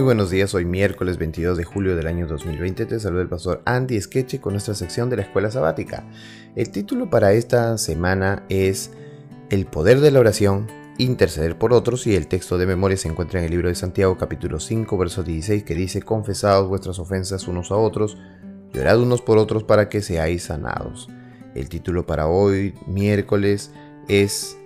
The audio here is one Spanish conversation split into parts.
Muy buenos días, hoy miércoles 22 de julio del año 2020 te saluda el pastor Andy Skeche con nuestra sección de la escuela sabática. El título para esta semana es El poder de la oración, interceder por otros y el texto de memoria se encuentra en el libro de Santiago capítulo 5 verso 16 que dice Confesaos vuestras ofensas unos a otros, llorad unos por otros para que seáis sanados. El título para hoy miércoles es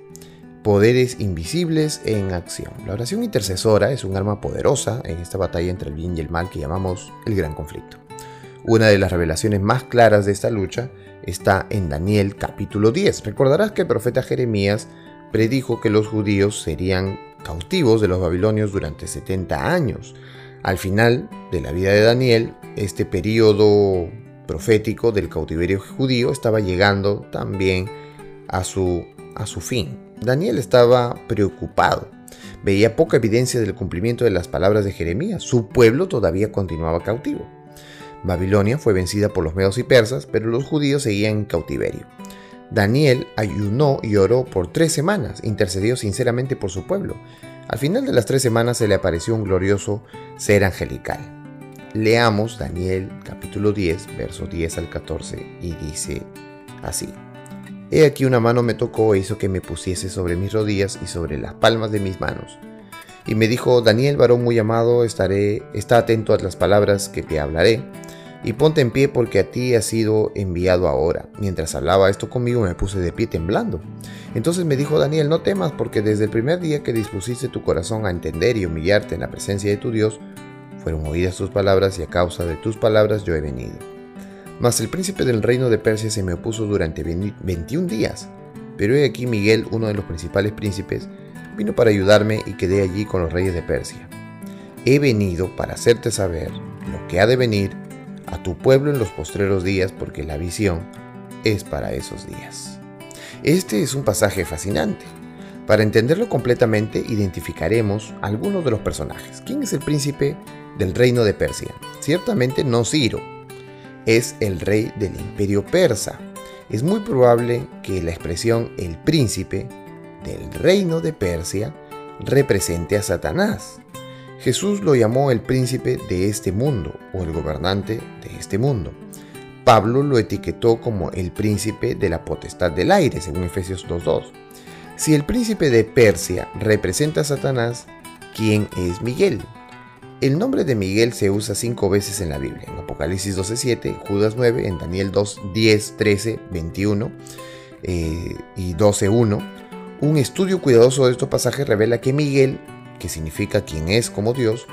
poderes invisibles en acción. La oración intercesora es un arma poderosa en esta batalla entre el bien y el mal que llamamos el gran conflicto. Una de las revelaciones más claras de esta lucha está en Daniel capítulo 10. Recordarás que el profeta Jeremías predijo que los judíos serían cautivos de los babilonios durante 70 años. Al final de la vida de Daniel, este periodo profético del cautiverio judío estaba llegando también a su, a su fin. Daniel estaba preocupado. Veía poca evidencia del cumplimiento de las palabras de Jeremías. Su pueblo todavía continuaba cautivo. Babilonia fue vencida por los medos y persas, pero los judíos seguían en cautiverio. Daniel ayunó y oró por tres semanas, intercedió sinceramente por su pueblo. Al final de las tres semanas se le apareció un glorioso ser angelical. Leamos Daniel capítulo 10, verso 10 al 14, y dice así. He aquí una mano me tocó e hizo que me pusiese sobre mis rodillas y sobre las palmas de mis manos. Y me dijo, Daniel, varón muy amado, estaré, está atento a las palabras que te hablaré, y ponte en pie porque a ti ha sido enviado ahora. Mientras hablaba esto conmigo me puse de pie temblando. Entonces me dijo Daniel, no temas porque desde el primer día que dispusiste tu corazón a entender y humillarte en la presencia de tu Dios, fueron oídas tus palabras y a causa de tus palabras yo he venido. Mas el príncipe del reino de Persia se me opuso durante 21 días. Pero he aquí Miguel, uno de los principales príncipes, vino para ayudarme y quedé allí con los reyes de Persia. He venido para hacerte saber lo que ha de venir a tu pueblo en los postreros días, porque la visión es para esos días. Este es un pasaje fascinante. Para entenderlo completamente, identificaremos algunos de los personajes. ¿Quién es el príncipe del reino de Persia? Ciertamente no Ciro, es el rey del imperio persa. Es muy probable que la expresión el príncipe del reino de Persia represente a Satanás. Jesús lo llamó el príncipe de este mundo o el gobernante de este mundo. Pablo lo etiquetó como el príncipe de la potestad del aire, según Efesios 2.2. Si el príncipe de Persia representa a Satanás, ¿quién es Miguel? El nombre de Miguel se usa cinco veces en la Biblia, en Apocalipsis 12.7, Judas 9, en Daniel 2, 10, 13, 21 y 12.1. Un estudio cuidadoso de estos pasajes revela que Miguel, que significa quien es como Dios,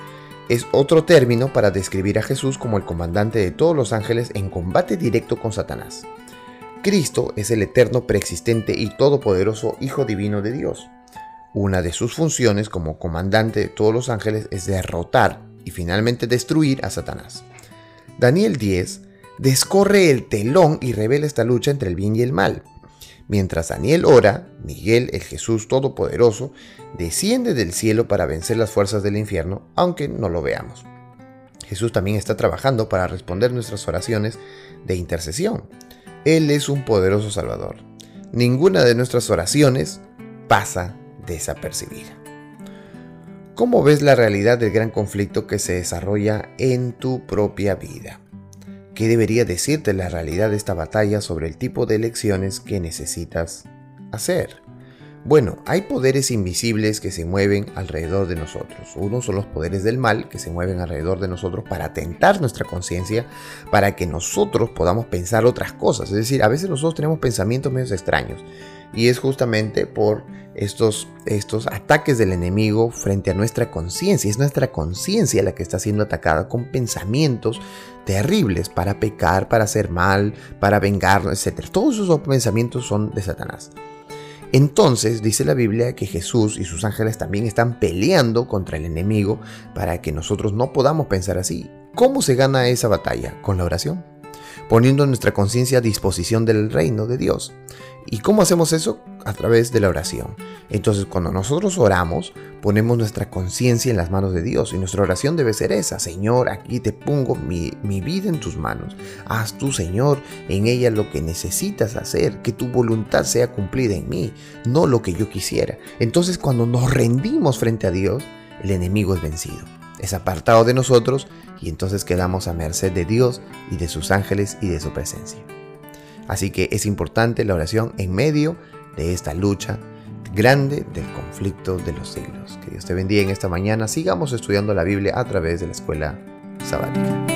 es otro término para describir a Jesús como el comandante de todos los ángeles en combate directo con Satanás. Cristo es el eterno, preexistente y todopoderoso Hijo Divino de Dios. Una de sus funciones como comandante de todos los ángeles es derrotar y finalmente destruir a Satanás. Daniel 10 descorre el telón y revela esta lucha entre el bien y el mal. Mientras Daniel ora, Miguel, el Jesús Todopoderoso, desciende del cielo para vencer las fuerzas del infierno, aunque no lo veamos. Jesús también está trabajando para responder nuestras oraciones de intercesión. Él es un poderoso Salvador. Ninguna de nuestras oraciones pasa desapercibida. ¿Cómo ves la realidad del gran conflicto que se desarrolla en tu propia vida? ¿Qué debería decirte la realidad de esta batalla sobre el tipo de elecciones que necesitas hacer? Bueno, hay poderes invisibles que se mueven alrededor de nosotros. Uno son los poderes del mal que se mueven alrededor de nosotros para tentar nuestra conciencia, para que nosotros podamos pensar otras cosas. Es decir, a veces nosotros tenemos pensamientos medio extraños y es justamente por estos, estos ataques del enemigo frente a nuestra conciencia. Es nuestra conciencia la que está siendo atacada con pensamientos terribles para pecar, para hacer mal, para vengarnos, etc. Todos esos pensamientos son de Satanás. Entonces dice la Biblia que Jesús y sus ángeles también están peleando contra el enemigo para que nosotros no podamos pensar así. ¿Cómo se gana esa batalla? Con la oración poniendo nuestra conciencia a disposición del reino de Dios. ¿Y cómo hacemos eso? A través de la oración. Entonces, cuando nosotros oramos, ponemos nuestra conciencia en las manos de Dios y nuestra oración debe ser esa. Señor, aquí te pongo mi, mi, vida en tus manos. Haz tú, Señor, en ella lo que necesitas hacer, que tu voluntad sea cumplida en mí, no lo que yo quisiera. Entonces, cuando nos rendimos frente a Dios, el enemigo es vencido. es apartado de nosotros y entonces quedamos a merced de Dios y de sus ángeles y de su presencia. Así que es importante la oración en medio de esta lucha grande del conflicto de los siglos. Que Dios te bendiga en esta mañana. Sigamos estudiando la Biblia a través de la escuela sabática.